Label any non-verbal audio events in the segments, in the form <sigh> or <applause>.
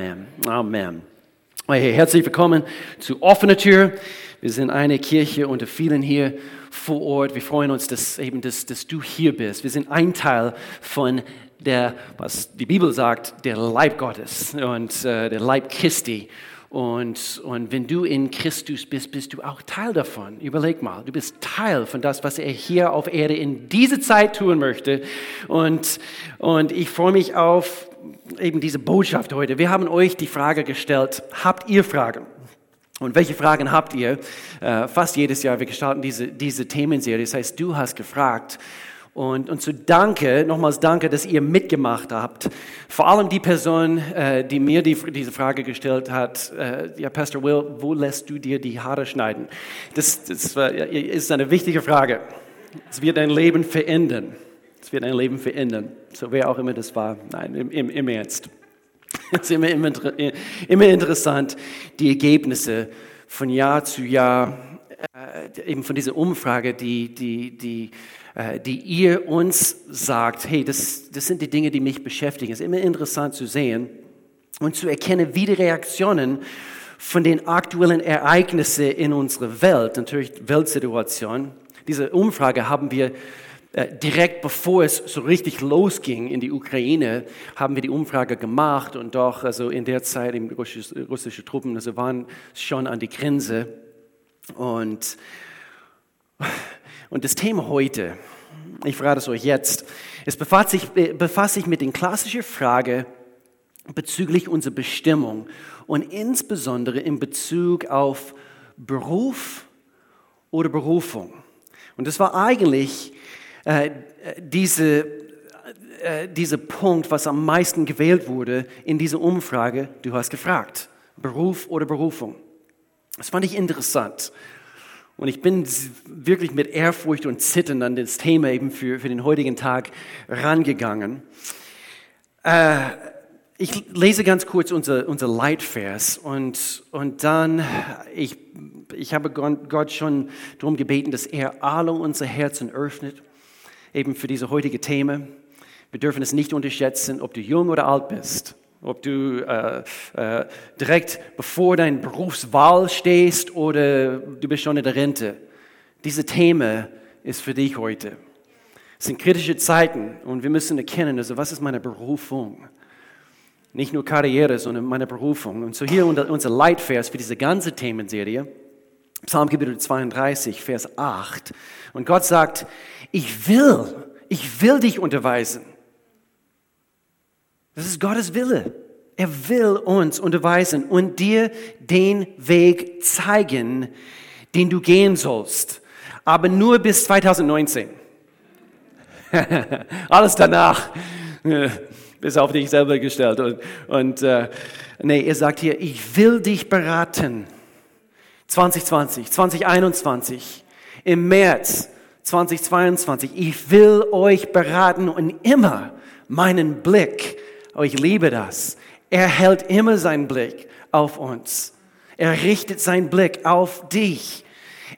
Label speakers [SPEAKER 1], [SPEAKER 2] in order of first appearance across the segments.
[SPEAKER 1] Amen. Amen. Herzlich willkommen zu Offene Tür. Wir sind eine Kirche unter vielen hier vor Ort. Wir freuen uns, dass, eben, dass, dass du hier bist. Wir sind ein Teil von der, was die Bibel sagt, der Leib Gottes und äh, der Leib Christi. Und, und wenn du in Christus bist, bist du auch Teil davon. Überleg mal, du bist Teil von das, was er hier auf Erde in diese Zeit tun möchte. Und, und ich freue mich auf eben diese Botschaft heute. Wir haben euch die Frage gestellt, habt ihr Fragen? Und welche Fragen habt ihr? Äh, fast jedes Jahr, wir gestalten diese, diese Themenserie. Das heißt, du hast gefragt. Und, und zu danke, nochmals danke, dass ihr mitgemacht habt. Vor allem die Person, äh, die mir die, diese Frage gestellt hat, äh, ja, Pastor Will, wo lässt du dir die Haare schneiden? Das, das ist eine wichtige Frage. Es wird dein Leben verändern. Wird dein Leben verändern. So wer auch immer das war. Nein, im, im, im Ernst. <laughs> Es ist immer, immer, immer interessant, die Ergebnisse von Jahr zu Jahr, äh, eben von dieser Umfrage, die, die, die äh, die ihr uns sagt, hey, das, das sind die Dinge, die mich beschäftigen. Es ist immer interessant zu sehen und zu erkennen, wie die Reaktionen von den aktuellen Ereignissen in unserer Welt, natürlich Weltsituation, diese Umfrage haben wir direkt bevor es so richtig losging in die Ukraine, haben wir die Umfrage gemacht und doch, also in der Zeit, russische, russische Truppen, also waren schon an die Grenze und und das Thema heute, ich frage es euch jetzt, es befasst sich, äh, befasst sich mit den klassischen Frage bezüglich unserer Bestimmung und insbesondere in Bezug auf Beruf oder Berufung. Und das war eigentlich äh, diese, äh, dieser Punkt, was am meisten gewählt wurde in dieser Umfrage. Du hast gefragt, Beruf oder Berufung. Das fand ich interessant. Und ich bin wirklich mit Ehrfurcht und Zittern an das Thema eben für, für den heutigen Tag rangegangen. Äh, ich lese ganz kurz unser, unser Leitvers und, und dann, ich, ich habe Gott schon darum gebeten, dass er alle unsere Herzen öffnet, eben für diese heutige Thema. Wir dürfen es nicht unterschätzen, ob du jung oder alt bist ob du äh, äh, direkt bevor dein Berufswahl stehst oder du bist schon in der Rente. Diese Thema ist für dich heute. Es sind kritische Zeiten und wir müssen erkennen, also was ist meine Berufung? Nicht nur Karriere, sondern meine Berufung. Und so hier unser Leitvers für diese ganze Themenserie, Psalm Kapitel 32, Vers 8. Und Gott sagt, ich will, ich will dich unterweisen. Das ist Gottes Wille. Er will uns unterweisen und dir den Weg zeigen, den du gehen sollst. Aber nur bis 2019. <laughs> Alles danach <laughs> bis auf dich selber gestellt. Und, und äh, nee, er sagt hier, ich will dich beraten. 2020, 2021, im März 2022. Ich will euch beraten und immer meinen Blick Oh, ich liebe das. Er hält immer seinen Blick auf uns. Er richtet seinen Blick auf dich.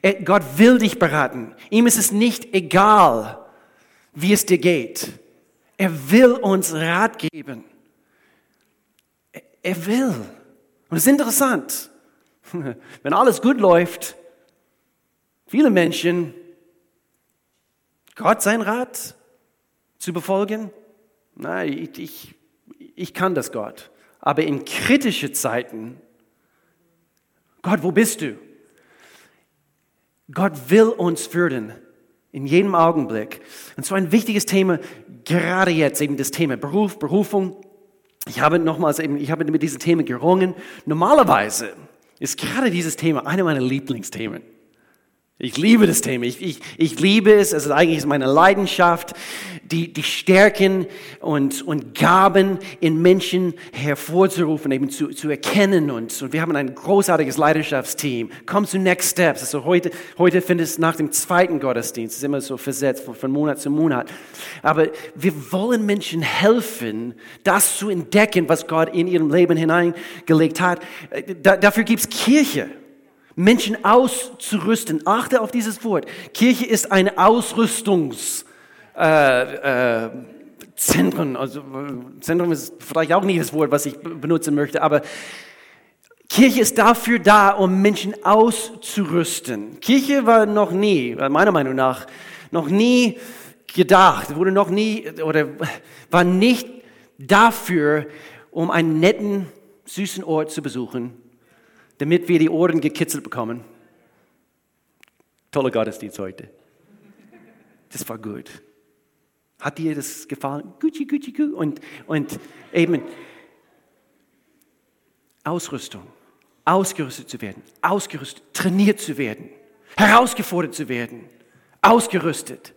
[SPEAKER 1] Er, Gott will dich beraten. Ihm ist es nicht egal, wie es dir geht. Er will uns Rat geben. Er, er will. Und es ist interessant. <laughs> Wenn alles gut läuft, viele Menschen Gott sein Rat zu befolgen, nein, ich, ich ich kann das, Gott. Aber in kritische Zeiten, Gott, wo bist du? Gott will uns führen in jedem Augenblick. Und so ein wichtiges Thema, gerade jetzt eben das Thema Beruf, Berufung. Ich habe nochmals eben, ich habe mit diesem Thema gerungen. Normalerweise ist gerade dieses Thema eine meiner Lieblingsthemen. Ich liebe das Thema. Ich, ich, ich liebe es. Es ist eigentlich meine Leidenschaft, die, die Stärken und, und Gaben in Menschen hervorzurufen, eben zu, zu erkennen. Und, und wir haben ein großartiges Leidenschaftsteam. Komm zu Next Steps. Also heute, heute findet es nach dem zweiten Gottesdienst. Es ist immer so versetzt von, von Monat zu Monat. Aber wir wollen Menschen helfen, das zu entdecken, was Gott in ihrem Leben hineingelegt hat. Da, dafür gibt es Kirche. Menschen auszurüsten. Achte auf dieses Wort. Kirche ist ein Ausrüstungskreis. Äh, Zentren, also äh, Zentrum ist vielleicht auch nicht das Wort, was ich benutzen möchte, aber Kirche ist dafür da, um Menschen auszurüsten. Kirche war noch nie, meiner Meinung nach, noch nie gedacht, wurde noch nie oder war nicht dafür, um einen netten, süßen Ort zu besuchen, damit wir die Ohren gekitzelt bekommen. Toller Gottesdienst heute. Das war gut. Hat dir das gefallen? Gucci, Gucci, Gucci. Und, und eben Ausrüstung, ausgerüstet zu werden, ausgerüstet, trainiert zu werden, herausgefordert zu werden, ausgerüstet.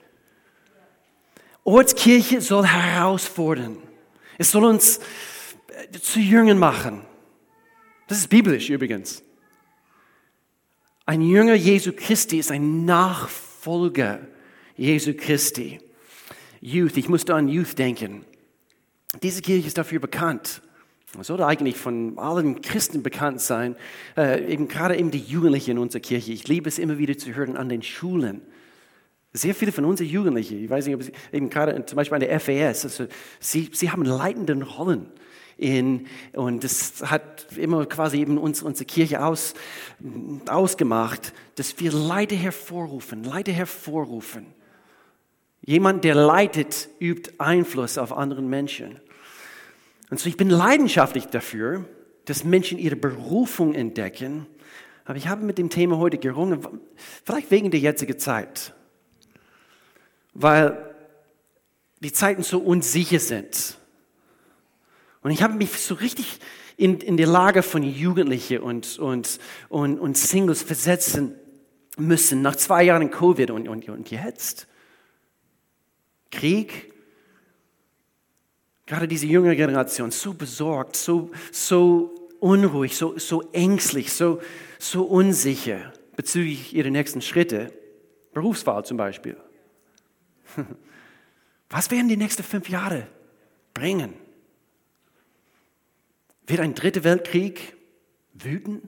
[SPEAKER 1] Ortskirche soll herausfordern. Es soll uns äh, zu Jüngern machen. Das ist biblisch übrigens. Ein Jünger Jesu Christi ist ein Nachfolger Jesu Christi. Youth, ich musste an Youth denken. Diese Kirche ist dafür bekannt. Es sollte eigentlich von allen Christen bekannt sein, äh, eben gerade eben die Jugendlichen in unserer Kirche. Ich liebe es immer wieder zu hören an den Schulen. Sehr viele von unseren Jugendlichen, ich weiß nicht, ob sie, eben gerade zum Beispiel an der FAS, also sie, sie haben leitenden Rollen. In, und das hat immer quasi eben uns, unsere Kirche aus, ausgemacht, dass wir Leiter hervorrufen, Leiter hervorrufen. Jemand, der leitet, übt Einfluss auf anderen Menschen. Und so ich bin leidenschaftlich dafür, dass Menschen ihre Berufung entdecken. Aber ich habe mit dem Thema heute gerungen, vielleicht wegen der jetzigen Zeit. Weil die Zeiten so unsicher sind. Und ich habe mich so richtig in, in die Lage von Jugendlichen und, und, und, und Singles versetzen müssen, nach zwei Jahren Covid und, und, und jetzt. Krieg. Gerade diese junge Generation, so besorgt, so, so unruhig, so, so ängstlich, so, so unsicher bezüglich ihrer nächsten Schritte. Berufswahl zum Beispiel. <laughs> Was werden die nächsten fünf Jahre bringen? Wird ein dritter Weltkrieg wüten?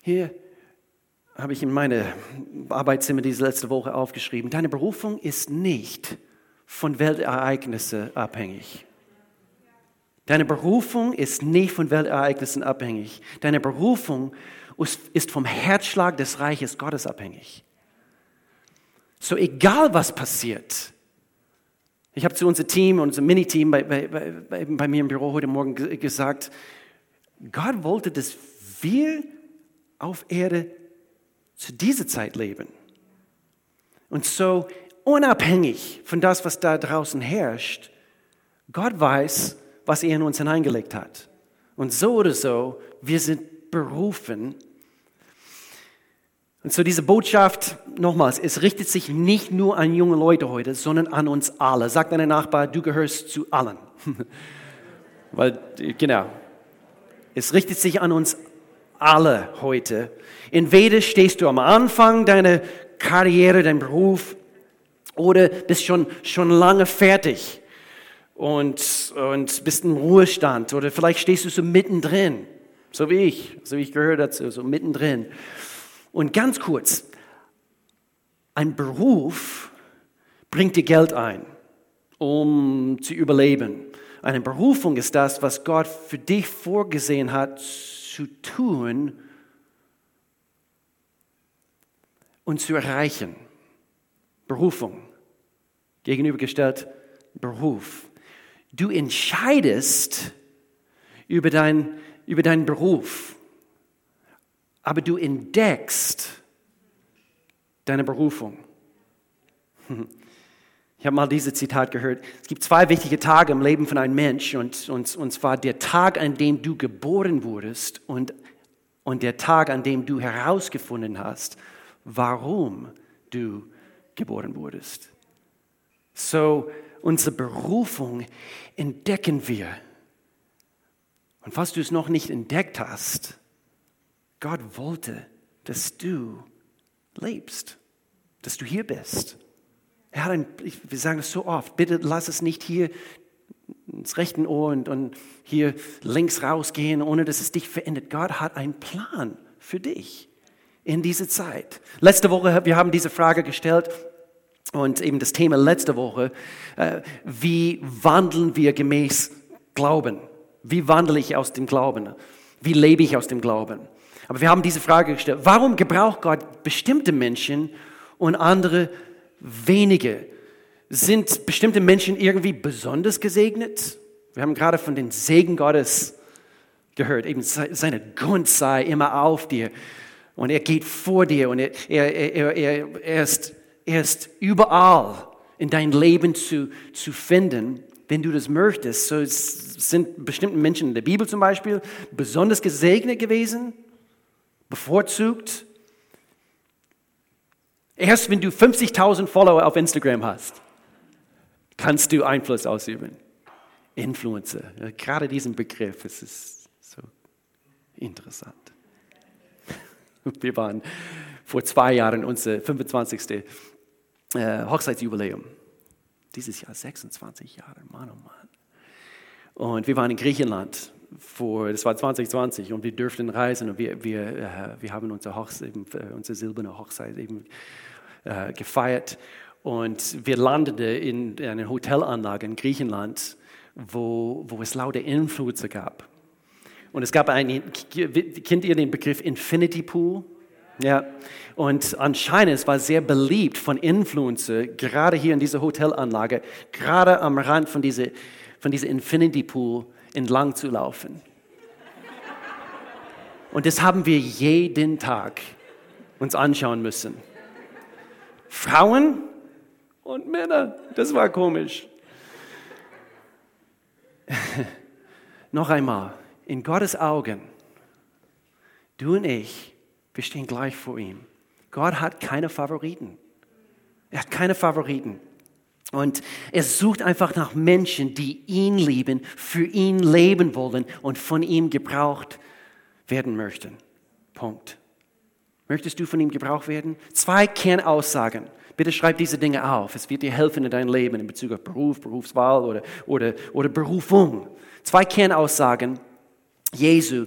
[SPEAKER 1] Hier habe ich in meine Arbeitszimmer diese letzte Woche aufgeschrieben. Deine Berufung ist nicht von Weltereignissen abhängig. Deine Berufung ist nicht von Weltereignissen abhängig. Deine Berufung ist vom Herzschlag des Reiches Gottes abhängig. So egal was passiert. Ich habe zu unserem Team, unserem Mini-Team bei, bei, bei, bei mir im Büro heute Morgen gesagt, Gott wollte, dass wir auf Erde zu dieser Zeit leben. Und so unabhängig von das, was da draußen herrscht, Gott weiß, was er in uns hineingelegt hat. Und so oder so, wir sind berufen. Und so diese Botschaft, nochmals, es richtet sich nicht nur an junge Leute heute, sondern an uns alle. Sag deinem Nachbar, du gehörst zu allen. <laughs> Weil, genau, es richtet sich an uns alle heute. Entweder stehst du am Anfang deiner Karriere, dein Beruf, oder bist schon, schon lange fertig und, und bist im Ruhestand. Oder vielleicht stehst du so mittendrin, so wie ich, so wie ich gehört dazu, so mittendrin. Und ganz kurz, ein Beruf bringt dir Geld ein, um zu überleben. Eine Berufung ist das, was Gott für dich vorgesehen hat zu tun und zu erreichen. Berufung. Gegenübergestellt Beruf. Du entscheidest über, dein, über deinen Beruf, aber du entdeckst deine Berufung. <laughs> Ich habe mal dieses Zitat gehört. Es gibt zwei wichtige Tage im Leben von einem Mensch, und, und, und zwar der Tag, an dem du geboren wurdest und, und der Tag, an dem du herausgefunden hast, warum du geboren wurdest. So, unsere Berufung entdecken wir. Und falls du es noch nicht entdeckt hast, Gott wollte, dass du lebst, dass du hier bist. Er hat ein, wir sagen es so oft, bitte lass es nicht hier ins rechte Ohr und, und hier links rausgehen, ohne dass es dich verändert. Gott hat einen Plan für dich in diese Zeit. Letzte Woche, wir haben diese Frage gestellt, Und eben das Thema letzte Woche, äh, wie wandeln wir gemäß Glauben? Wie wandle ich aus dem Glauben? Wie lebe ich aus dem Glauben? Aber wir haben diese Frage gestellt, warum gebraucht Gott bestimmte Menschen und andere wenige? Sind bestimmte Menschen irgendwie besonders gesegnet? Wir haben gerade von den Segen Gottes gehört, eben seine Gunst sei immer auf dir und er geht vor dir und er, er, er, er, ist, er ist überall in dein Leben zu, zu finden, wenn du das möchtest. So sind bestimmte Menschen in der Bibel zum Beispiel besonders gesegnet gewesen, bevorzugt. Erst wenn du 50.000 Follower auf Instagram hast, kannst du Einfluss ausüben. Influencer, gerade diesen Begriff, es ist so interessant. <laughs> Wir waren vor zwei Jahren unser 25. Äh, Hochzeitsjubiläum. Dieses Jahr 26 Jahre, Mann, oh Mann. Und wir waren in Griechenland vor, das war 2020 und wir durften reisen und wir, wir, äh, wir haben unsere, Hochzeit, eben, äh, unsere silberne Hochzeit eben äh, gefeiert. Und wir landeten in, in einer Hotelanlage in Griechenland, wo, wo es lauter Influencer gab. Und es gab einen, kennt ihr den Begriff Infinity Pool? Ja, und anscheinend es war sehr beliebt von Influencer, gerade hier in dieser Hotelanlage, gerade am Rand von dieser, von dieser Infinity Pool entlang zu laufen. Und das haben wir jeden Tag uns anschauen müssen. Frauen und Männer, das war komisch. <laughs> Noch einmal, in Gottes Augen, du und ich, wir stehen gleich vor ihm. Gott hat keine Favoriten. Er hat keine Favoriten. Und er sucht einfach nach Menschen, die ihn lieben, für ihn leben wollen und von ihm gebraucht werden möchten. Punkt. Möchtest du von ihm gebraucht werden? Zwei Kernaussagen. Bitte schreib diese Dinge auf. Es wird dir helfen in deinem Leben in Bezug auf Beruf, Berufswahl oder, oder, oder Berufung. Zwei Kernaussagen Jesu,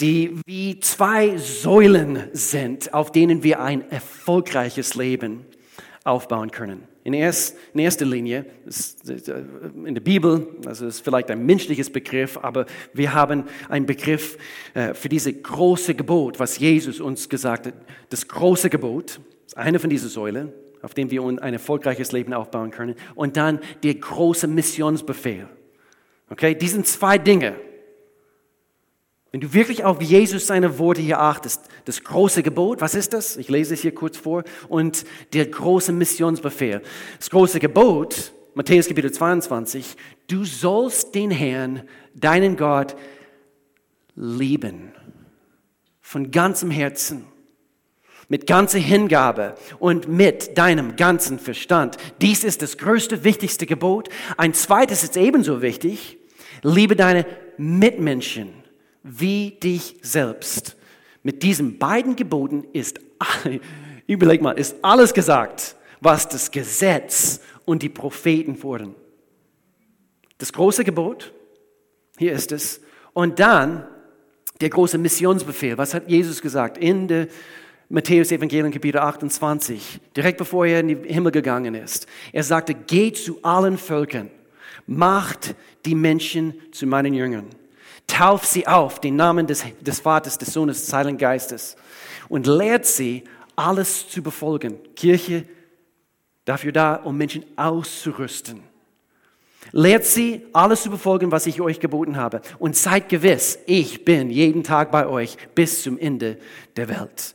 [SPEAKER 1] die wie zwei Säulen sind, auf denen wir ein erfolgreiches Leben aufbauen können. In, erst, in erster Linie, in der Bibel, also ist vielleicht ein menschliches Begriff, aber wir haben einen Begriff äh, für diese große Gebot, was Jesus uns gesagt hat. Das große Gebot ist eine von diesen Säulen, auf dem wir ein erfolgreiches Leben aufbauen können. Und dann der große Missionsbefehl. Okay, die sind zwei Dinge. Wenn du wirklich auf Jesus seine Worte hier achtest, das große Gebot, was ist das? Ich lese es hier kurz vor. Und der große Missionsbefehl. Das große Gebot, Matthäus Kapitel 22, du sollst den Herrn, deinen Gott, lieben. Von ganzem Herzen mit ganzer Hingabe und mit deinem ganzen Verstand. Dies ist das größte, wichtigste Gebot. Ein zweites ist ebenso wichtig. Liebe deine Mitmenschen wie dich selbst. Mit diesen beiden Geboten ist, <laughs> überleg mal, ist alles gesagt, was das Gesetz und die Propheten fordern. Das große Gebot, hier ist es. Und dann der große Missionsbefehl. Was hat Jesus gesagt? In der Matthäus Evangelium Kapitel 28, direkt bevor er in den Himmel gegangen ist. Er sagte, geht zu allen Völkern, macht die Menschen zu meinen Jüngern, tauft sie auf, den Namen des, des Vaters, des Sohnes, des Heiligen Geistes und lehrt sie, alles zu befolgen. Kirche dafür da, um Menschen auszurüsten. Lehrt sie, alles zu befolgen, was ich euch geboten habe. Und seid gewiss, ich bin jeden Tag bei euch bis zum Ende der Welt.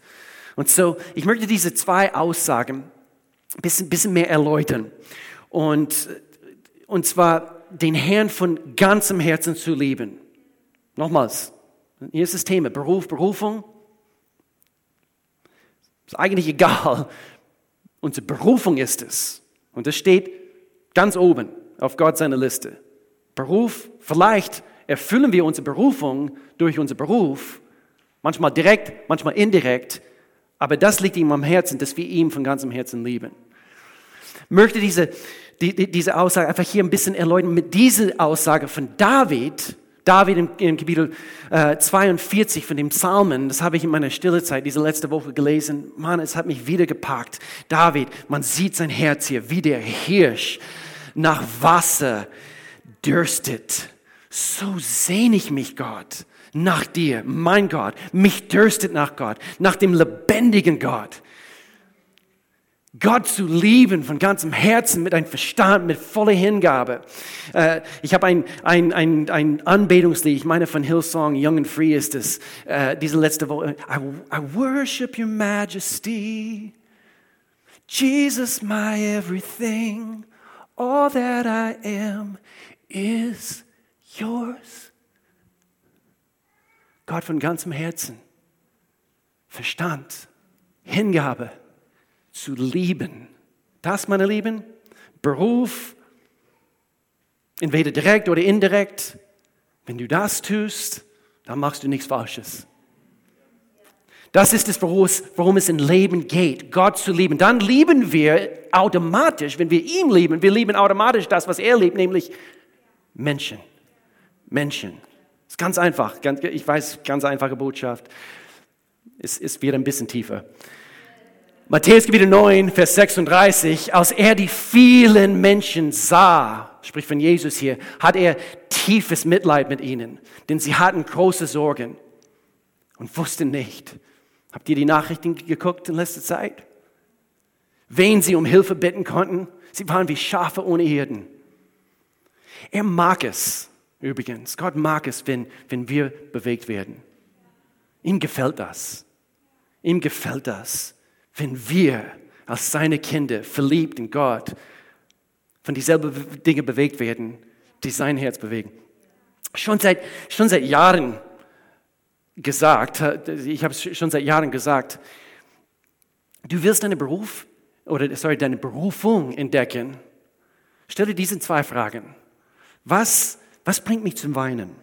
[SPEAKER 1] Und so, ich möchte diese zwei Aussagen ein bisschen, bisschen mehr erläutern. Und, und zwar den Herrn von ganzem Herzen zu lieben. Nochmals, hier ist das Thema, Beruf, Berufung. Ist eigentlich egal. Unsere Berufung ist es. Und das steht ganz oben auf Gott seiner Liste. Beruf, vielleicht erfüllen wir unsere Berufung durch unseren Beruf, manchmal direkt, manchmal indirekt, aber das liegt ihm am Herzen, dass wir ihn von ganzem Herzen lieben. Ich möchte diese, die, diese Aussage einfach hier ein bisschen erläutern. Mit dieser Aussage von David David im, im Kapitel äh, 42 von dem Psalmen, das habe ich in meiner Stillezeit diese letzte Woche gelesen. Mann, es hat mich wieder gepackt. David, man sieht sein Herz hier, wie der Hirsch nach Wasser dürstet. So sehne ich mich, Gott, nach dir, mein Gott. Mich dürstet nach Gott, nach dem lebendigen Gott. Gott zu lieben von ganzem Herzen, mit einem Verstand, mit voller Hingabe. Äh, ich habe ein, ein, ein, ein Anbetungslied, ich meine von Hillsong, Young and Free ist es, äh, diese letzte Woche. I, I worship your majesty, Jesus my everything, all that I am is yours. Gott von ganzem Herzen, Verstand, Hingabe zu lieben. Das, meine Lieben, Beruf, entweder direkt oder indirekt, wenn du das tust, dann machst du nichts Falsches. Das ist es, worum es im Leben geht, Gott zu lieben. Dann lieben wir automatisch, wenn wir ihn lieben, wir lieben automatisch das, was er liebt, nämlich Menschen. Menschen. Ist ganz einfach. Ich weiß, ganz einfache Botschaft. Es, es wird ein bisschen tiefer. Matthäus Kapitel 9, Vers 36, als er die vielen Menschen sah, spricht von Jesus hier, hat er tiefes Mitleid mit ihnen, denn sie hatten große Sorgen und wussten nicht. Habt ihr die Nachrichten geguckt in letzter Zeit? Wen sie um Hilfe bitten konnten? Sie waren wie Schafe ohne Hirten. Er mag es, übrigens. Gott mag es, wenn, wenn wir bewegt werden. Ihm gefällt das. Ihm gefällt das wenn wir als seine Kinder, verliebt in Gott, von dieselben Dinge bewegt werden, die sein Herz bewegen. Schon seit, schon seit Jahren gesagt, ich habe es schon seit Jahren gesagt, du willst deinen Beruf oder sorry, deine Berufung entdecken. Stell dir diese zwei Fragen. Was, was bringt mich zum Weinen?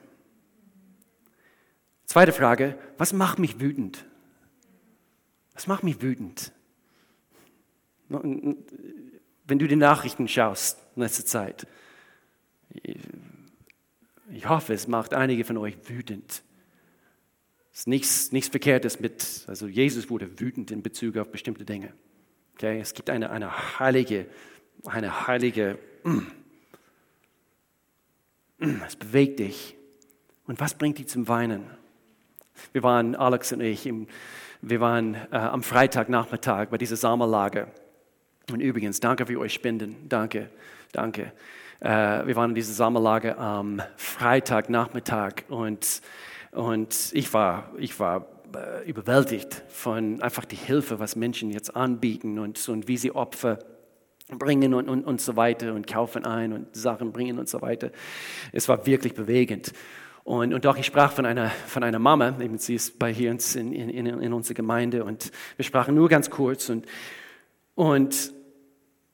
[SPEAKER 1] Zweite Frage, was macht mich wütend? Das macht mich wütend. Wenn du die Nachrichten schaust in letzter Zeit, ich hoffe, es macht einige von euch wütend. Es ist nichts, nichts Verkehrtes mit, also Jesus wurde wütend in Bezug auf bestimmte Dinge. Okay? Es gibt eine, eine heilige, eine heilige, mm, es bewegt dich. Und was bringt dich zum Weinen? Wir waren, Alex und ich, im, wir waren äh, am Freitagnachmittag bei dieser Sommerlager. Und übrigens, danke für euch Spenden. Danke, danke. Äh, wir waren in dieser Sommerlager am Freitagnachmittag und, und ich war, ich war äh, überwältigt von einfach die Hilfe, was Menschen jetzt anbieten und, und wie sie Opfer bringen und, und, und so weiter und kaufen ein und Sachen bringen und so weiter. Es war wirklich bewegend. Und, und doch, ich sprach von einer, von einer Mama, eben sie ist bei hier in, in, in unserer Gemeinde und wir sprachen nur ganz kurz und, und,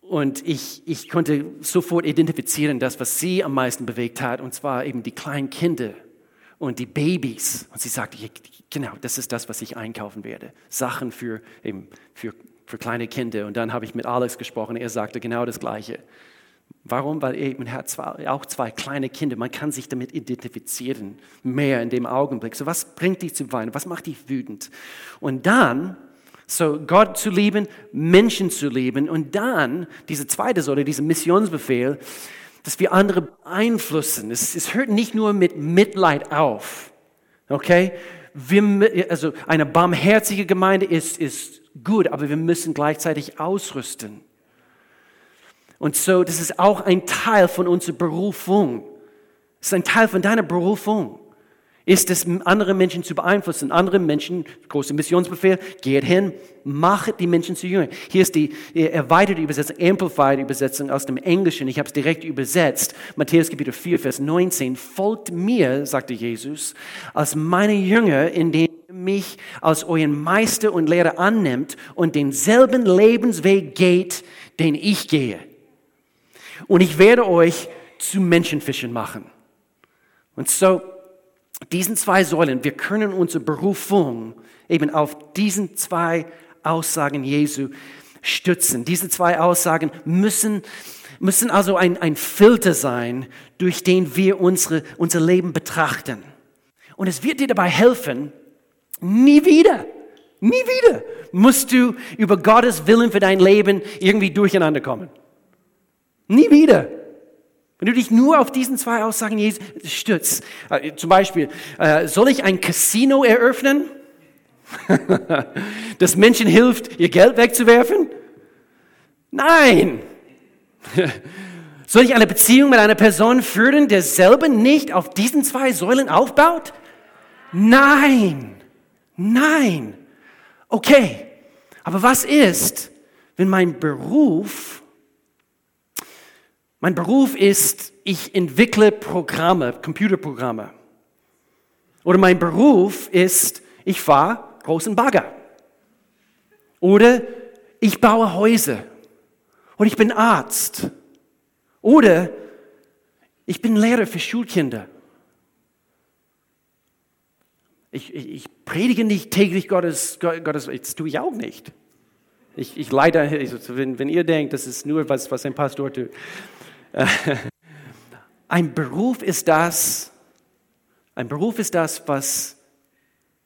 [SPEAKER 1] und ich, ich konnte sofort identifizieren, das, was sie am meisten bewegt hat, und zwar eben die kleinen Kinder und die Babys. Und sie sagte, genau, das ist das, was ich einkaufen werde. Sachen für, eben für, für kleine Kinder. Und dann habe ich mit Alex gesprochen, er sagte genau das Gleiche. Warum? Weil eben er hat zwei, auch zwei kleine Kinder. Man kann sich damit identifizieren, mehr in dem Augenblick. So, was bringt dich zum Weinen? Was macht dich wütend? Und dann, so Gott zu lieben, Menschen zu lieben. Und dann, diese zweite Säule, dieser Missionsbefehl, dass wir andere beeinflussen. Es, es hört nicht nur mit Mitleid auf. Okay? Wir, also eine barmherzige Gemeinde ist, ist gut, aber wir müssen gleichzeitig ausrüsten. Und so, das ist auch ein Teil von unserer Berufung. Das ist ein Teil von deiner Berufung. Ist es, andere Menschen zu beeinflussen, andere Menschen, großer Missionsbefehl, geht hin, macht die Menschen zu Jüngern. Hier ist die erweiterte Übersetzung, Amplified Übersetzung aus dem Englischen. Ich habe es direkt übersetzt. Matthäus Kapitel 4, Vers 19. Folgt mir, sagte Jesus, als meine Jünger, indem ihr mich als euren Meister und Lehrer annimmt und denselben Lebensweg geht, den ich gehe und ich werde euch zu Menschenfischen machen. Und so, diesen zwei Säulen, wir können unsere Berufung eben auf diesen zwei Aussagen Jesu stützen. Diese zwei Aussagen müssen müssen also ein, ein Filter sein, durch den wir unsere, unser Leben betrachten. Und es wird dir dabei helfen, nie wieder, nie wieder musst du über Gottes Willen für dein Leben irgendwie durcheinander kommen. Nie wieder. Wenn du dich nur auf diesen zwei Aussagen stützt, äh, zum Beispiel, äh, soll ich ein Casino eröffnen, <laughs> das Menschen hilft, ihr Geld wegzuwerfen? Nein. <laughs> Soll ich eine Beziehung mit einer Person führen, der selber nicht auf diesen zwei Säulen aufbaut? Nein. Nein. Okay. Aber was ist, wenn mein Beruf, mein Beruf ist, ich entwickle Programme, Computerprogramme. Oder mein Beruf ist, ich fahre großen Bagger. Oder ich baue Häuser. Oder ich bin Arzt. Oder ich bin Lehrer für Schulkinder. Ich, ich, ich predige nicht täglich Gottes, Gottes, das tue ich auch nicht. Ich, ich leide, also wenn, wenn ihr denkt, das ist nur was, was ein Pastor tut. <laughs> Ein Beruf ist das, ein Beruf ist das, was,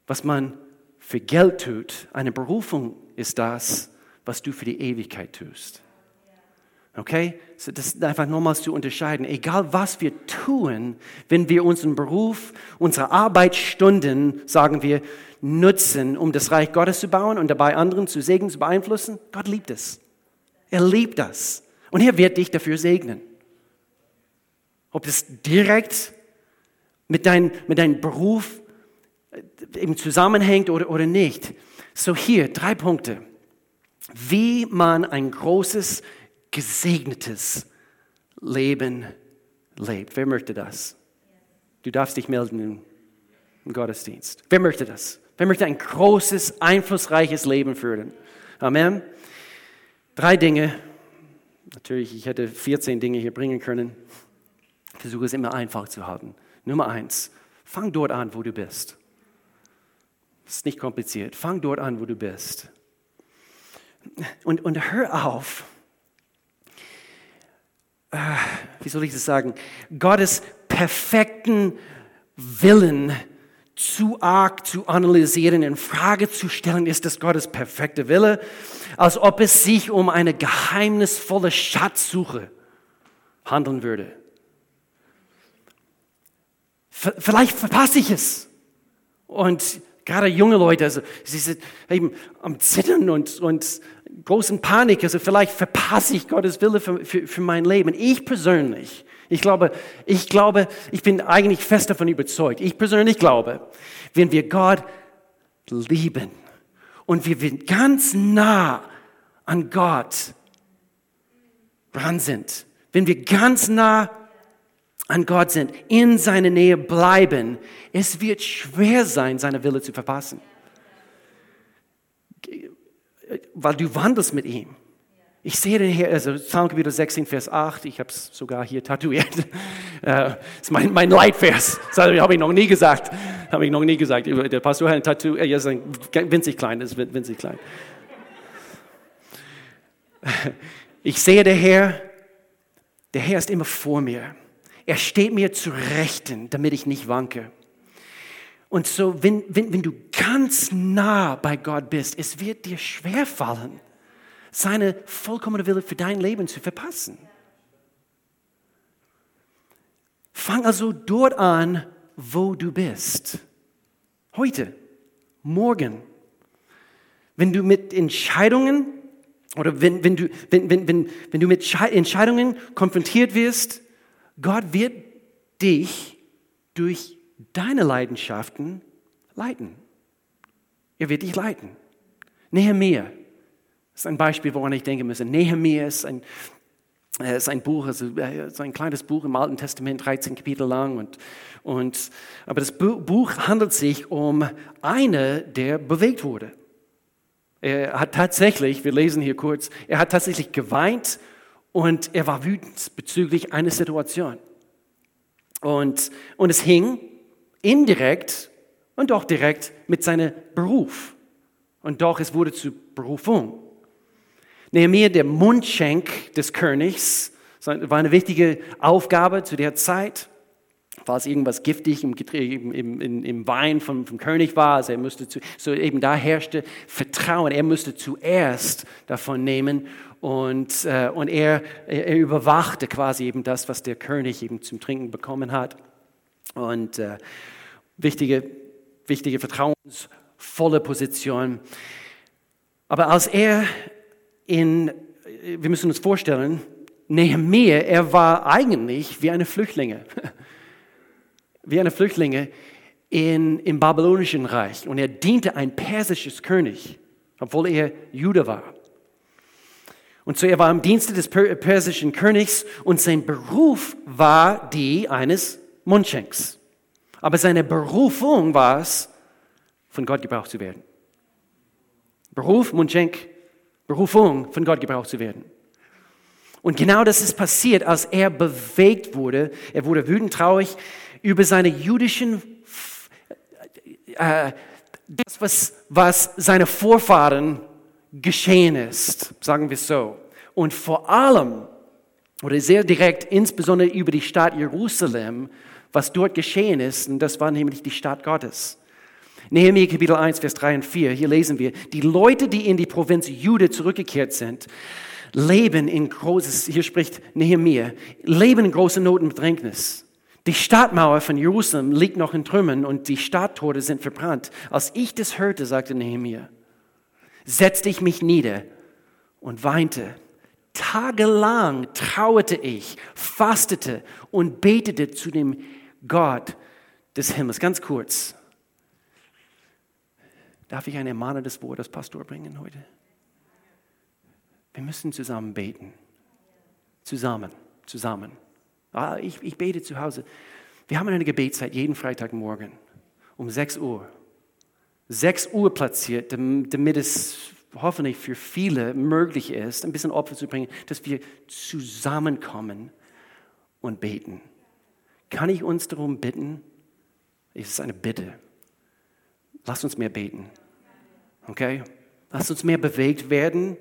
[SPEAKER 1] was man für Geld tut. Eine Berufung ist das, was du für die Ewigkeit tust. Okay? So das ist einfach nochmals zu unterscheiden. Egal was wir tun, wenn wir unseren Beruf, unsere Arbeitsstunden, sagen wir, nutzen, um das Reich Gottes zu bauen und dabei anderen zu segnen, zu beeinflussen, Gott liebt es. Er liebt das. Und er wird dich dafür segnen. Ob das direkt mit, dein, mit deinem Beruf eben zusammenhängt oder, oder nicht. So hier drei Punkte. Wie man ein großes, gesegnetes Leben lebt. Wer möchte das? Du darfst dich melden im, im Gottesdienst. Wer möchte das? Wer möchte ein großes, einflussreiches Leben führen? Amen. Drei Dinge. Natürlich, ich hätte 14 Dinge hier bringen können. Versuche es immer einfach zu halten. Nummer eins, fang dort an, wo du bist. Das ist nicht kompliziert. Fang dort an, wo du bist. Und, und hör auf, äh, wie soll ich das sagen, Gottes perfekten Willen zu arg zu analysieren, in Frage zu stellen, ist das Gottes perfekte Wille, als ob es sich um eine geheimnisvolle Schatzsuche handeln würde. Vielleicht verpasse ich es. Und Gerade junge Leute, also sie sind eben am Zittern und, und großen Panik. Also vielleicht verpasse ich Gottes Wille für, für, für mein Leben. Ich persönlich, ich glaube, ich glaube, ich bin eigentlich fest davon überzeugt. Ich persönlich glaube, wenn wir Gott lieben und wir ganz nah an Gott dran sind, wenn wir ganz nah an Gott sind, in seiner Nähe bleiben, es wird schwer sein, seine Wille zu verpassen. Weil du wandelst mit ihm. Ich sehe den hier, also Psalm 16, Vers 8, ich habe es sogar hier tatuiert. das <laughs> ist mein, mein Leitvers. Das habe ich noch nie gesagt. Habe ich noch nie gesagt. Der Pastor hat ein Tattoo, er ist ein winzig klein, ist winzig klein. Ich sehe der Herr, der Herr ist immer vor mir. Er steht mir zu Rechten, damit ich nicht wanke. Und so, wenn, wenn, wenn du ganz nah bei Gott bist, es wird dir schwer fallen, seine vollkommene Wille für dein Leben zu verpassen. Fang also dort an, wo du bist. Heute, morgen. Wenn du mit Entscheidungen oder wenn, wenn, du, wenn, wenn, wenn, wenn du mit Entscheidungen konfrontiert wirst, Gott wird dich durch deine Leidenschaften leiten. Er wird dich leiten. Nehemiah ist ein Beispiel, woran ich denken müsse. Nehemiah ist ein, äh, ist ein Buch, also äh, ein kleines Buch im Alten Testament, 13 Kapitel lang. Und, und, aber das Buch handelt sich um eine, der bewegt wurde. Er hat tatsächlich, wir lesen hier kurz, er hat tatsächlich geweint und er war wütend bezüglich einer Situation. Und, und es hing indirekt und doch direkt mit seinem Beruf. Und doch, es wurde zur Berufung. Nehemiah, der Mundschenk des Königs, war eine wichtige Aufgabe zu der Zeit. Falls irgendwas giftig im, im, im, im Wein vom, vom, König war, also er musste zu, so eben da herrschte Vertrauen. Er musste zuerst davon nehmen und, äh, und er, er überwachte quasi eben das, was der König eben zum Trinken bekommen hat. Und äh, wichtige, wichtige vertrauensvolle Position. Aber als er in, wir müssen uns vorstellen, Nehemiah, er war eigentlich wie eine Flüchtlinge, <laughs> wie eine Flüchtlinge in, im babylonischen Reich und er diente ein persisches König, obwohl er Jude war. Und so er war im Dienste des persischen Königs und sein Beruf war die eines Mundschenks. Aber seine Berufung war es, von Gott gebraucht zu werden. Beruf, Mundschenk, Berufung, von Gott gebraucht zu werden. Und genau das ist passiert, als er bewegt wurde. Er wurde wütend traurig über seine jüdischen, äh, das, was, was seine Vorfahren geschehen ist, sagen wir so. Und vor allem, oder sehr direkt, insbesondere über die Stadt Jerusalem, was dort geschehen ist, und das war nämlich die Stadt Gottes. Nehemiah Kapitel 1, Vers 3 und 4, hier lesen wir, die Leute, die in die Provinz Jude zurückgekehrt sind, leben in großes, hier spricht Nehemiah, leben in großer Not und Bedrängnis. Die Stadtmauer von Jerusalem liegt noch in Trümmern und die Stadttore sind verbrannt. Als ich das hörte, sagte Nehemiah, setzte ich mich nieder und weinte. Tagelang trauerte ich, fastete und betete zu dem Gott des Himmels. Ganz kurz. Darf ich eine Ermahnung des Wortes, Pastor, bringen heute? Wir müssen zusammen beten. Zusammen, zusammen. Ah, ich, ich bete zu Hause. Wir haben eine Gebetszeit jeden Freitagmorgen um 6 Uhr. 6 Uhr platziert, damit es hoffentlich für viele möglich ist, ein bisschen Opfer zu bringen, dass wir zusammenkommen und beten. Kann ich uns darum bitten? Es ist eine Bitte. Lass uns mehr beten. Okay? Lass uns mehr bewegt werden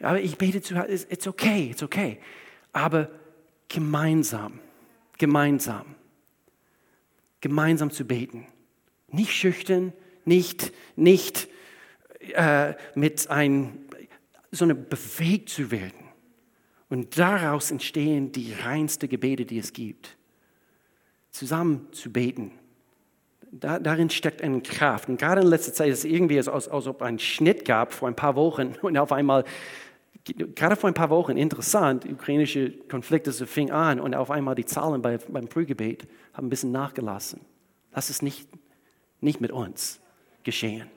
[SPEAKER 1] aber ich bete zu it's okay, it's okay. Aber gemeinsam, gemeinsam, gemeinsam zu beten. Nicht schüchtern, nicht, nicht äh, mit ein, sondern bewegt zu werden. Und daraus entstehen die reinste Gebete, die es gibt. Zusammen zu beten. Da, darin steckt eine Kraft. Und gerade in letzter Zeit ist es irgendwie, als, als, als ob ein Schnitt gab vor ein paar Wochen <laughs> und auf einmal gerade vor ein paar Wochen interessant, ukrainische Konflikte so fing an und auf einmal die Zahlen bei, beim Frühgebet haben ein bisschen nachgelassen. Das ist nicht, nicht mit uns geschehen.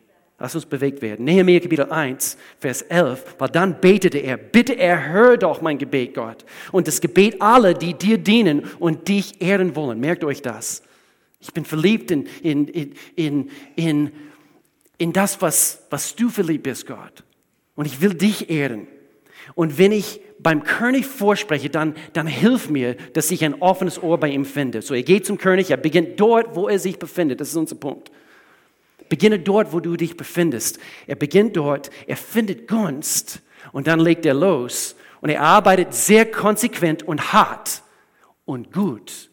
[SPEAKER 1] Lass uns bewegt werden. Nehemiah Kapitel 1, Vers 11, weil dann betete er, bitte erhöre doch mein Gebet, Gott, und das Gebet aller, die dir dienen und dich ehren wollen. Merkt euch das. Ich bin verliebt in, in, in, in, in das, was, was du verliebt bist, Gott. Und ich will dich ehren. Und wenn ich beim König vorspreche, dann, dann hilf mir, dass ich ein offenes Ohr bei ihm finde. So, er geht zum König, er beginnt dort, wo er sich befindet. Das ist unser Punkt. Beginne dort, wo du dich befindest. Er beginnt dort, er findet Gunst und dann legt er los. Und er arbeitet sehr konsequent und hart und gut.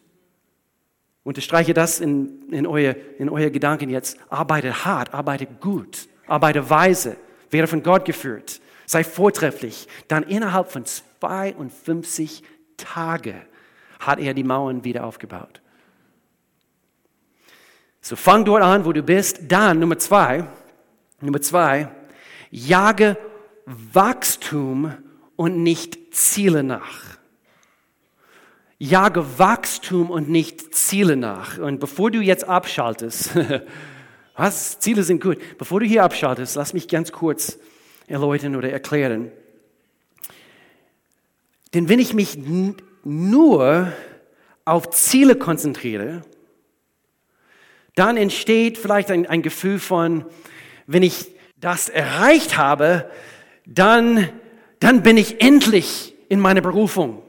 [SPEAKER 1] Unterstreiche das in, in, euer, in euer Gedanken jetzt. Arbeite hart, arbeite gut, arbeite weise, werde von Gott geführt sei vortrefflich. Dann innerhalb von 52 Tagen hat er die Mauern wieder aufgebaut. So fang dort an, wo du bist. Dann Nummer zwei, Nummer zwei, jage Wachstum und nicht Ziele nach. Jage Wachstum und nicht Ziele nach. Und bevor du jetzt abschaltest, <laughs> was? Ziele sind gut. Bevor du hier abschaltest, lass mich ganz kurz erläutern oder erklären. Denn wenn ich mich nur auf Ziele konzentriere, dann entsteht vielleicht ein, ein Gefühl von, wenn ich das erreicht habe, dann, dann bin ich endlich in meiner Berufung.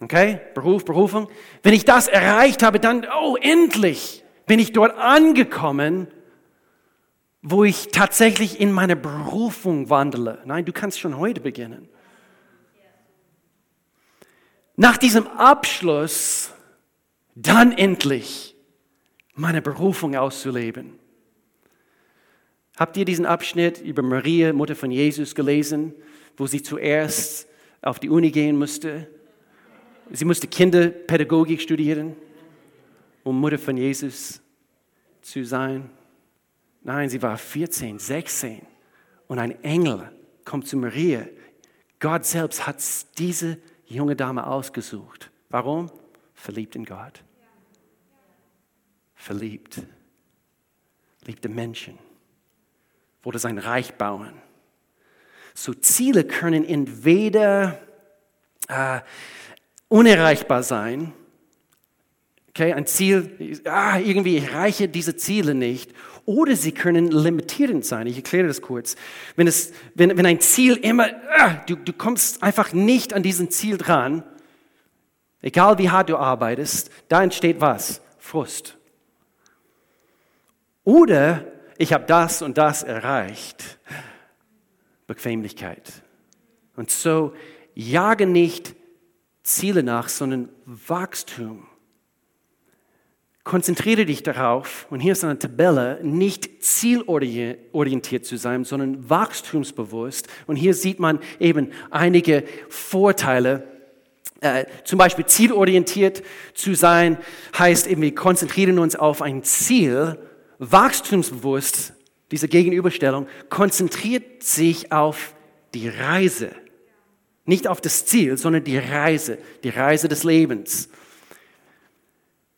[SPEAKER 1] Okay? Beruf, Berufung. Wenn ich das erreicht habe, dann, oh, endlich bin ich dort angekommen wo ich tatsächlich in meiner Berufung wandle. Nein, du kannst schon heute beginnen. nach diesem Abschluss dann endlich meine Berufung auszuleben. Habt ihr diesen Abschnitt über Maria, Mutter von Jesus, gelesen, wo sie zuerst auf die Uni gehen musste? Sie musste Kinderpädagogik studieren, um Mutter von Jesus zu sein. Nein, sie war 14, 16 und ein Engel kommt zu Maria. Gott selbst hat diese junge Dame ausgesucht. Warum? Verliebt in Gott. Verliebt. Liebte Menschen. Wollte sein Reich bauen. So Ziele können entweder äh, unerreichbar sein. Okay, ein Ziel, ah, irgendwie ich erreiche diese Ziele nicht. Oder sie können limitierend sein. Ich erkläre das kurz. Wenn, es, wenn, wenn ein Ziel immer, ah, du, du kommst einfach nicht an diesen Ziel dran, egal wie hart du arbeitest, da entsteht was? Frust. Oder ich habe das und das erreicht. Bequemlichkeit. Und so jage nicht Ziele nach, sondern Wachstum. Konzentriere dich darauf, und hier ist eine Tabelle, nicht zielorientiert zu sein, sondern wachstumsbewusst. Und hier sieht man eben einige Vorteile. Äh, zum Beispiel zielorientiert zu sein heißt eben, wir konzentrieren uns auf ein Ziel. Wachstumsbewusst, diese Gegenüberstellung, konzentriert sich auf die Reise. Nicht auf das Ziel, sondern die Reise, die Reise des Lebens.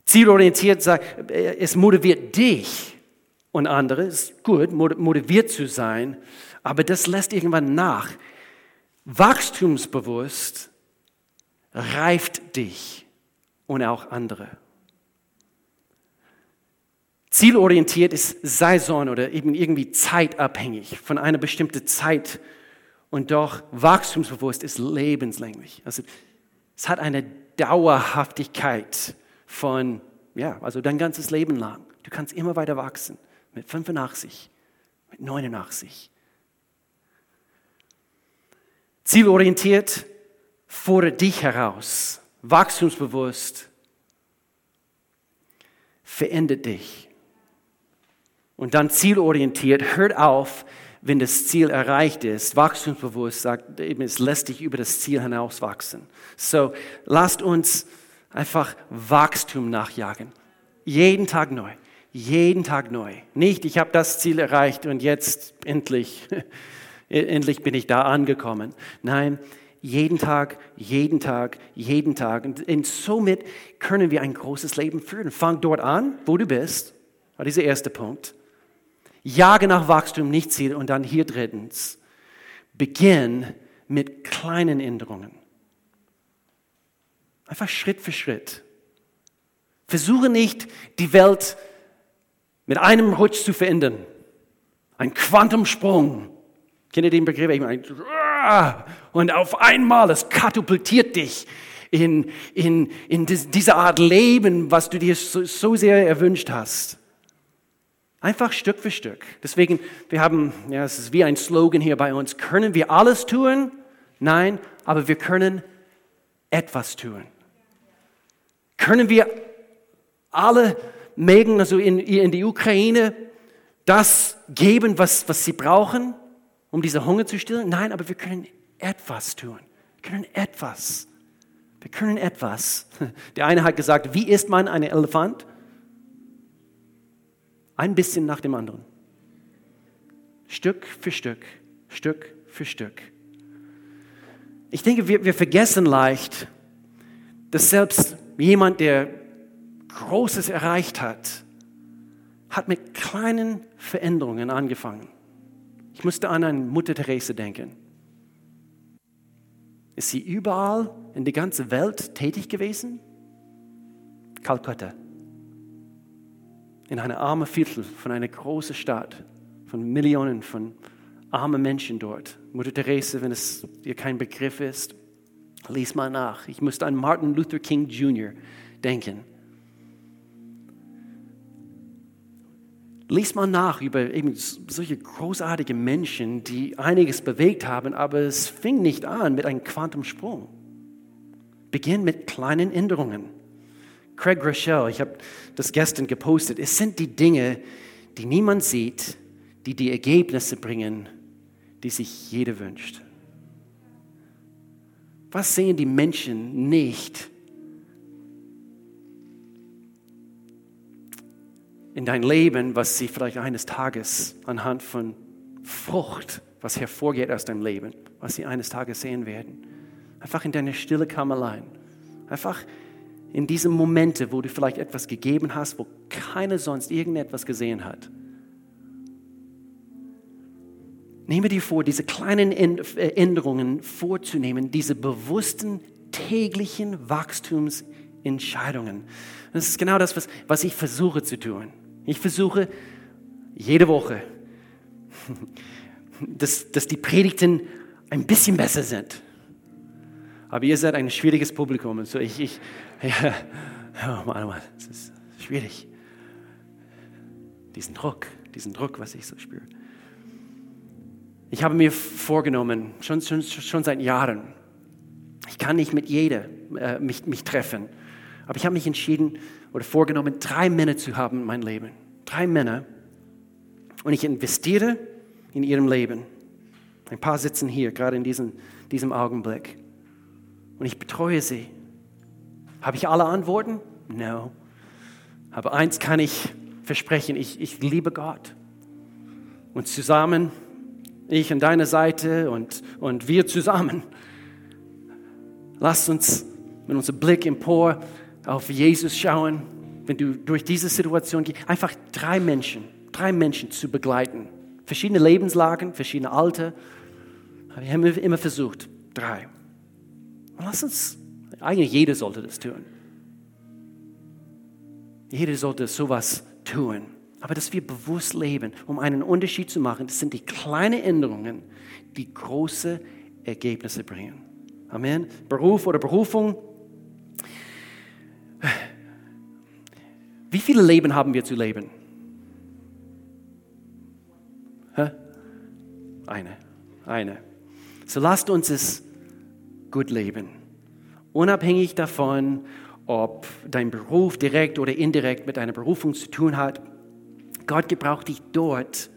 [SPEAKER 1] Zielorientiert sagt, es motiviert dich und andere, ist gut, motiviert zu sein, aber das lässt irgendwann nach. Wachstumsbewusst reift dich und auch andere. Zielorientiert ist Saison oder eben irgendwie zeitabhängig von einer bestimmten Zeit und doch wachstumsbewusst ist lebenslänglich. Also es hat eine Dauerhaftigkeit von, ja, also dein ganzes Leben lang. Du kannst immer weiter wachsen. Mit 85, mit 89. Zielorientiert fordert dich heraus. Wachstumsbewusst verändert dich. Und dann zielorientiert hört auf, wenn das Ziel erreicht ist, wachstumsbewusst sagt, eben, es lässt dich über das Ziel hinaus wachsen. So, lasst uns einfach Wachstum nachjagen. Jeden Tag neu. Jeden Tag neu. Nicht, ich habe das Ziel erreicht und jetzt endlich, <laughs> endlich bin ich da angekommen. Nein, jeden Tag, jeden Tag, jeden Tag. Und, somit können wir ein großes Leben führen. Fang dort an, wo du bist. War dieser erste Punkt. Jage nach Wachstum, nicht Ziel. Und dann hier drittens, beginn mit kleinen Änderungen. Einfach Schritt für Schritt. Versuche nicht, die Welt mit einem Rutsch zu verändern. Ein Quantumsprung. Kennt ihr den Begriff? Und auf einmal, es katapultiert dich in, in, in diese Art Leben, was du dir so, so sehr erwünscht hast. Einfach Stück für Stück. Deswegen, wir haben, ja, es ist wie ein Slogan hier bei uns, können wir alles tun? Nein, aber wir können etwas tun. Können wir alle Mägen, also in, in die Ukraine, das geben, was, was sie brauchen, um diese Hunger zu stillen? Nein, aber wir können etwas tun. Wir können etwas. Wir können etwas. <laughs> Der eine hat gesagt, wie isst man einen Elefant? Ein bisschen nach dem anderen. Stück für Stück, Stück für Stück. Ich denke, wir, wir vergessen leicht, dass selbst jemand, der Großes erreicht hat, hat mit kleinen Veränderungen angefangen. Ich musste an eine Mutter Therese denken. Ist sie überall in der ganzen Welt tätig gewesen? Kalkutta. In einer armen Viertel von einer großen Stadt, von Millionen von armen Menschen dort. Mutter Therese, wenn es ihr kein Begriff ist, Lies mal nach. Ich musste an Martin Luther King Jr. denken. Lies mal nach über eben solche großartige Menschen, die einiges bewegt haben, aber es fing nicht an mit einem Quantumsprung. Beginn mit kleinen Änderungen. Craig Rochelle, ich habe das gestern gepostet, es sind die Dinge, die niemand sieht, die die Ergebnisse bringen, die sich jeder wünscht. Was sehen die Menschen nicht in dein Leben, was sie vielleicht eines Tages anhand von Frucht, was hervorgeht aus deinem Leben, was sie eines Tages sehen werden? Einfach in deiner stille Kammerlein. Einfach in diesen Momente, wo du vielleicht etwas gegeben hast, wo keiner sonst irgendetwas gesehen hat. Nehme dir vor, diese kleinen äh, Änderungen vorzunehmen, diese bewussten täglichen Wachstumsentscheidungen. Das ist genau das, was, was ich versuche zu tun. Ich versuche jede Woche, <laughs> dass, dass die Predigten ein bisschen besser sind. Aber ihr seid ein schwieriges Publikum. Und so ich, ich ja, <laughs> oh Mann, oh Mann, es ist schwierig. Diesen Druck, diesen Druck, was ich so spüre. Ich habe mir vorgenommen, schon, schon, schon seit Jahren, ich kann nicht mit jeder äh, mich, mich treffen, aber ich habe mich entschieden oder vorgenommen, drei Männer zu haben in meinem Leben. Drei Männer. Und ich investiere in ihrem Leben. Ein paar sitzen hier, gerade in diesem, diesem Augenblick. Und ich betreue sie. Habe ich alle Antworten? No. Aber eins kann ich versprechen, ich, ich liebe Gott. Und zusammen ich an deiner Seite und, und wir zusammen. Lass uns mit unserem Blick empor auf Jesus schauen, wenn du durch diese Situation gehst. Einfach drei Menschen, drei Menschen zu begleiten. Verschiedene Lebenslagen, verschiedene Alter. Wir haben immer versucht, drei. Lass uns, eigentlich jeder sollte das tun. Jeder sollte sowas tun aber dass wir bewusst leben, um einen Unterschied zu machen. Das sind die kleinen Änderungen, die große Ergebnisse bringen. Amen. Beruf oder Berufung. Wie viele Leben haben wir zu leben? Hä? Eine. Eine. So lasst uns es gut leben. Unabhängig davon, ob dein Beruf direkt oder indirekt mit deiner Berufung zu tun hat Gott gebraucht dich dort,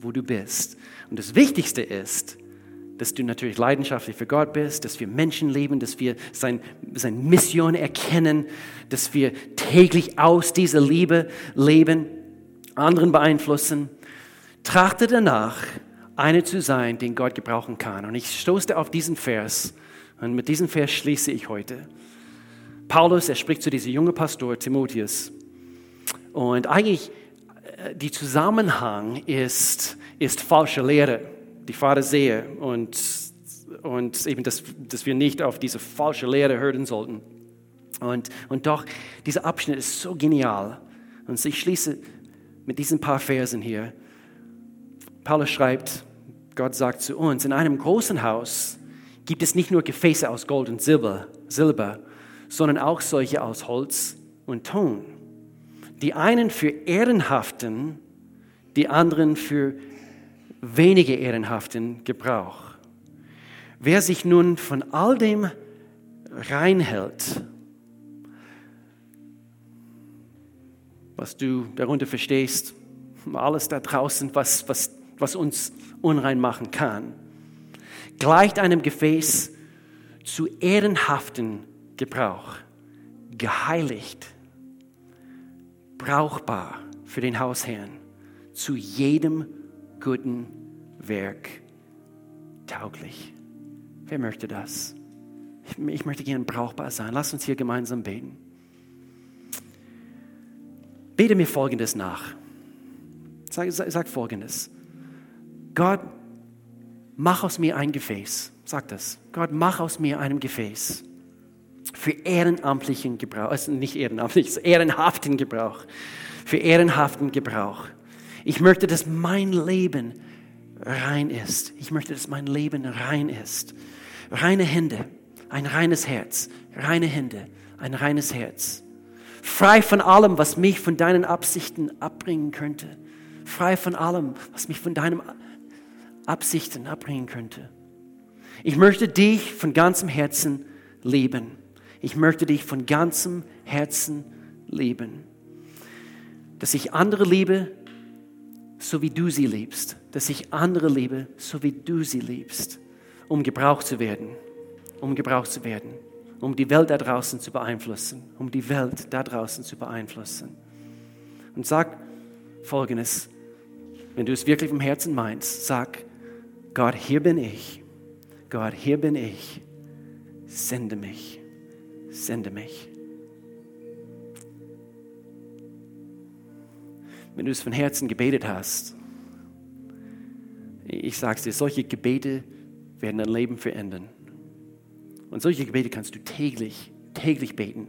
[SPEAKER 1] wo du bist. Und das Wichtigste ist, dass du natürlich leidenschaftlich für Gott bist, dass wir Menschen leben, dass wir sein, seine Mission erkennen, dass wir täglich aus dieser Liebe leben, anderen beeinflussen. Trachte danach, einer zu sein, den Gott gebrauchen kann. Und ich stoße auf diesen Vers und mit diesem Vers schließe ich heute. Paulus, er spricht zu diesem jungen Pastor Timotheus. Und eigentlich die Zusammenhang ist, ist falsche Lehre, die Pharisäer und, und eben, dass, dass wir nicht auf diese falsche Lehre hören sollten. Und, und doch, dieser Abschnitt ist so genial. Und ich schließe mit diesen paar Versen hier. Paulus schreibt, Gott sagt zu uns, in einem großen Haus gibt es nicht nur Gefäße aus Gold und Silber, Silber sondern auch solche aus Holz und Ton die einen für ehrenhaften, die anderen für weniger ehrenhaften Gebrauch. Wer sich nun von all dem reinhält, was du darunter verstehst, alles da draußen, was, was, was uns unrein machen kann, gleicht einem Gefäß zu ehrenhaften Gebrauch, geheiligt brauchbar für den Hausherrn, zu jedem guten Werk tauglich. Wer möchte das? Ich, möchte gerne brauchbar sein. Lass uns hier gemeinsam beten. Bete mir Folgendes nach. Sag, sag, sag Folgendes. Gott, mach aus mir ein Gefäß. Sag das. Gott, mach aus mir einem Gefäß für ehrenamtlichen Gebrauch, also nicht ehrenamtlich, ehrenhaften Gebrauch, für ehrenhaften Gebrauch. Ich möchte, dass mein Leben rein ist. Ich möchte, dass mein Leben rein ist. Reine Hände, ein reines Herz, reine Hände, ein reines Herz. Frei von allem, was mich von deinen Absichten abbringen könnte. Frei von allem, was mich von deinen Absichten abbringen könnte. Ich möchte dich von ganzem Herzen lieben Ich möchte dich von ganzem Herzen lieben. Dass ich andere liebe, so wie du sie liebst. Dass ich andere liebe, so wie du sie liebst. Um gebraucht zu werden. Um gebraucht zu werden. Um die Welt da draußen zu beeinflussen. Um die Welt da draußen zu beeinflussen. Und sag Folgendes. Wenn du es wirklich vom Herzen meinst, sag, Gott, hier bin ich. Gott, hier bin ich. Sende mich. Sende mich. wenn du es von Herzen gebetet hast, ich sage es dir, solche Gebete werden dein Leben verändern. Und solche Gebete kannst du täglich, täglich beten.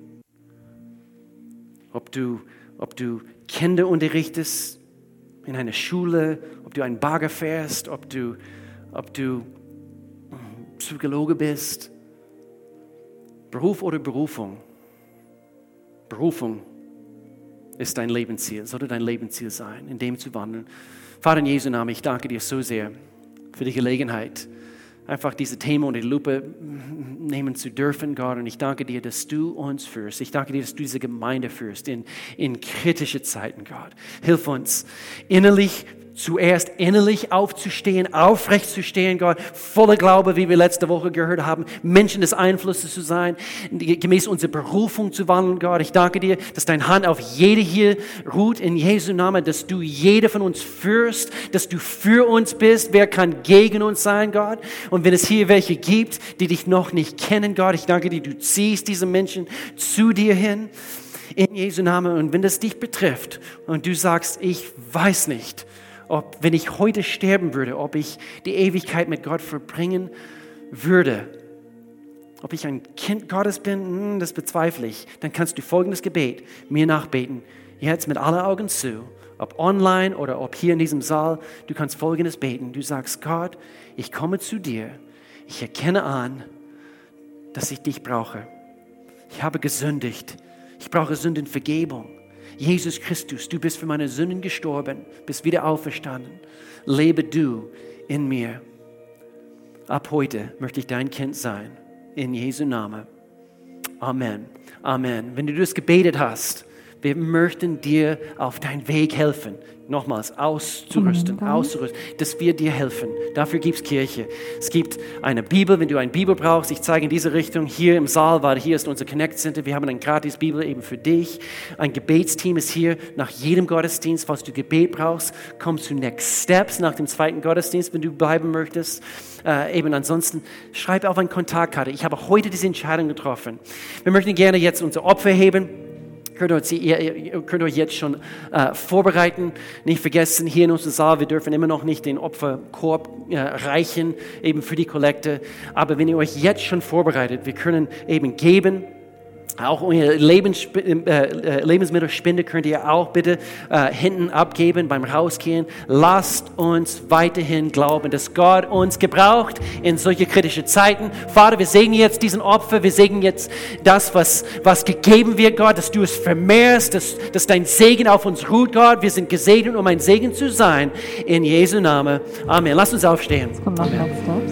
[SPEAKER 1] Ob du, ob du Kinder unterrichtest in einer Schule, ob du einen Bagger fährst, ob du, ob du Psychologe bist, Beruf oder Berufung. Berufung ist dein Lebensziel, sollte dein Lebensziel sein, in dem zu wandeln. Vater in Jesu Namen, ich danke dir so sehr für die Gelegenheit, einfach diese Themen unter die Lupe nehmen zu dürfen, Gott. Und ich danke dir, dass du uns führst. Ich danke dir, dass du diese Gemeinde führst in, in kritische Zeiten, Gott. Hilf uns innerlich zuerst innerlich aufzustehen, aufrecht zu stehen, Gott, voller Glaube, wie wir letzte Woche gehört haben, Menschen des Einflusses zu sein, gemäß unserer Berufung zu wandeln, Gott. Ich danke dir, dass deine Hand auf jede hier ruht, in Jesu Namen, dass du jede von uns führst, dass du für uns bist. Wer kann gegen uns sein, Gott? Und wenn es hier welche gibt, die dich noch nicht kennen, Gott, ich danke dir, du ziehst diese Menschen zu dir hin in Jesu Namen. Und wenn das dich betrifft und du sagst, ich weiß nicht, ob, wenn ich heute sterben würde, ob ich die Ewigkeit mit Gott verbringen würde. Ob ich ein Kind Gottes bin, hm, das bezweifle ich. Dann kannst du folgendes Gebet mir nachbeten. Jetzt mit aller Augen zu. Ob online oder ob hier in diesem Saal. Du kannst folgendes beten. Du sagst, Gott, ich komme zu dir. Ich erkenne an, dass ich dich brauche. Ich habe gesündigt. Ich brauche Sündenvergebung. Jesus Christus, du bist für meine Sünden gestorben, bist wieder auferstanden. Lebe du in mir. Ab heute möchte ich dein Kind sein. In Jesu Namen. Amen. Amen. Wenn du das gebetet hast, wir möchten dir auf deinen Weg helfen. Nochmals, auszurüsten, auszurüsten, dass wir dir helfen. Dafür gibt es Kirche. Es gibt eine Bibel, wenn du eine Bibel brauchst. Ich zeige in diese Richtung. Hier im Saal, weil hier ist unser Connect Center. Wir haben eine gratis Bibel eben für dich. Ein Gebetsteam ist hier nach jedem Gottesdienst. Falls du Gebet brauchst, komm zu Next Steps nach dem zweiten Gottesdienst, wenn du bleiben möchtest. Äh, eben ansonsten, schreib auf eine Kontaktkarte. Ich habe heute diese Entscheidung getroffen. Wir möchten gerne jetzt unser Opfer heben könnt euch, ihr könnt euch jetzt schon äh, vorbereiten. Nicht vergessen, hier in unserem Saal, wir dürfen immer noch nicht den Opferkorb äh, reichen, eben für die Kollekte. Aber wenn ihr euch jetzt schon vorbereitet, wir können eben geben auch eure Lebenssp äh, äh, Lebensmittelspende könnt ihr auch bitte äh, hinten abgeben beim Rausgehen. Lasst uns weiterhin glauben, dass Gott uns gebraucht in solche kritischen Zeiten. Vater, wir segnen jetzt diesen Opfer, wir segnen jetzt das, was, was gegeben wird, Gott, dass du es vermehrst, dass, dass dein Segen auf uns ruht, Gott. Wir sind gesegnet, um ein Segen zu sein. In Jesu Namen. Amen. Lass uns aufstehen. Amen.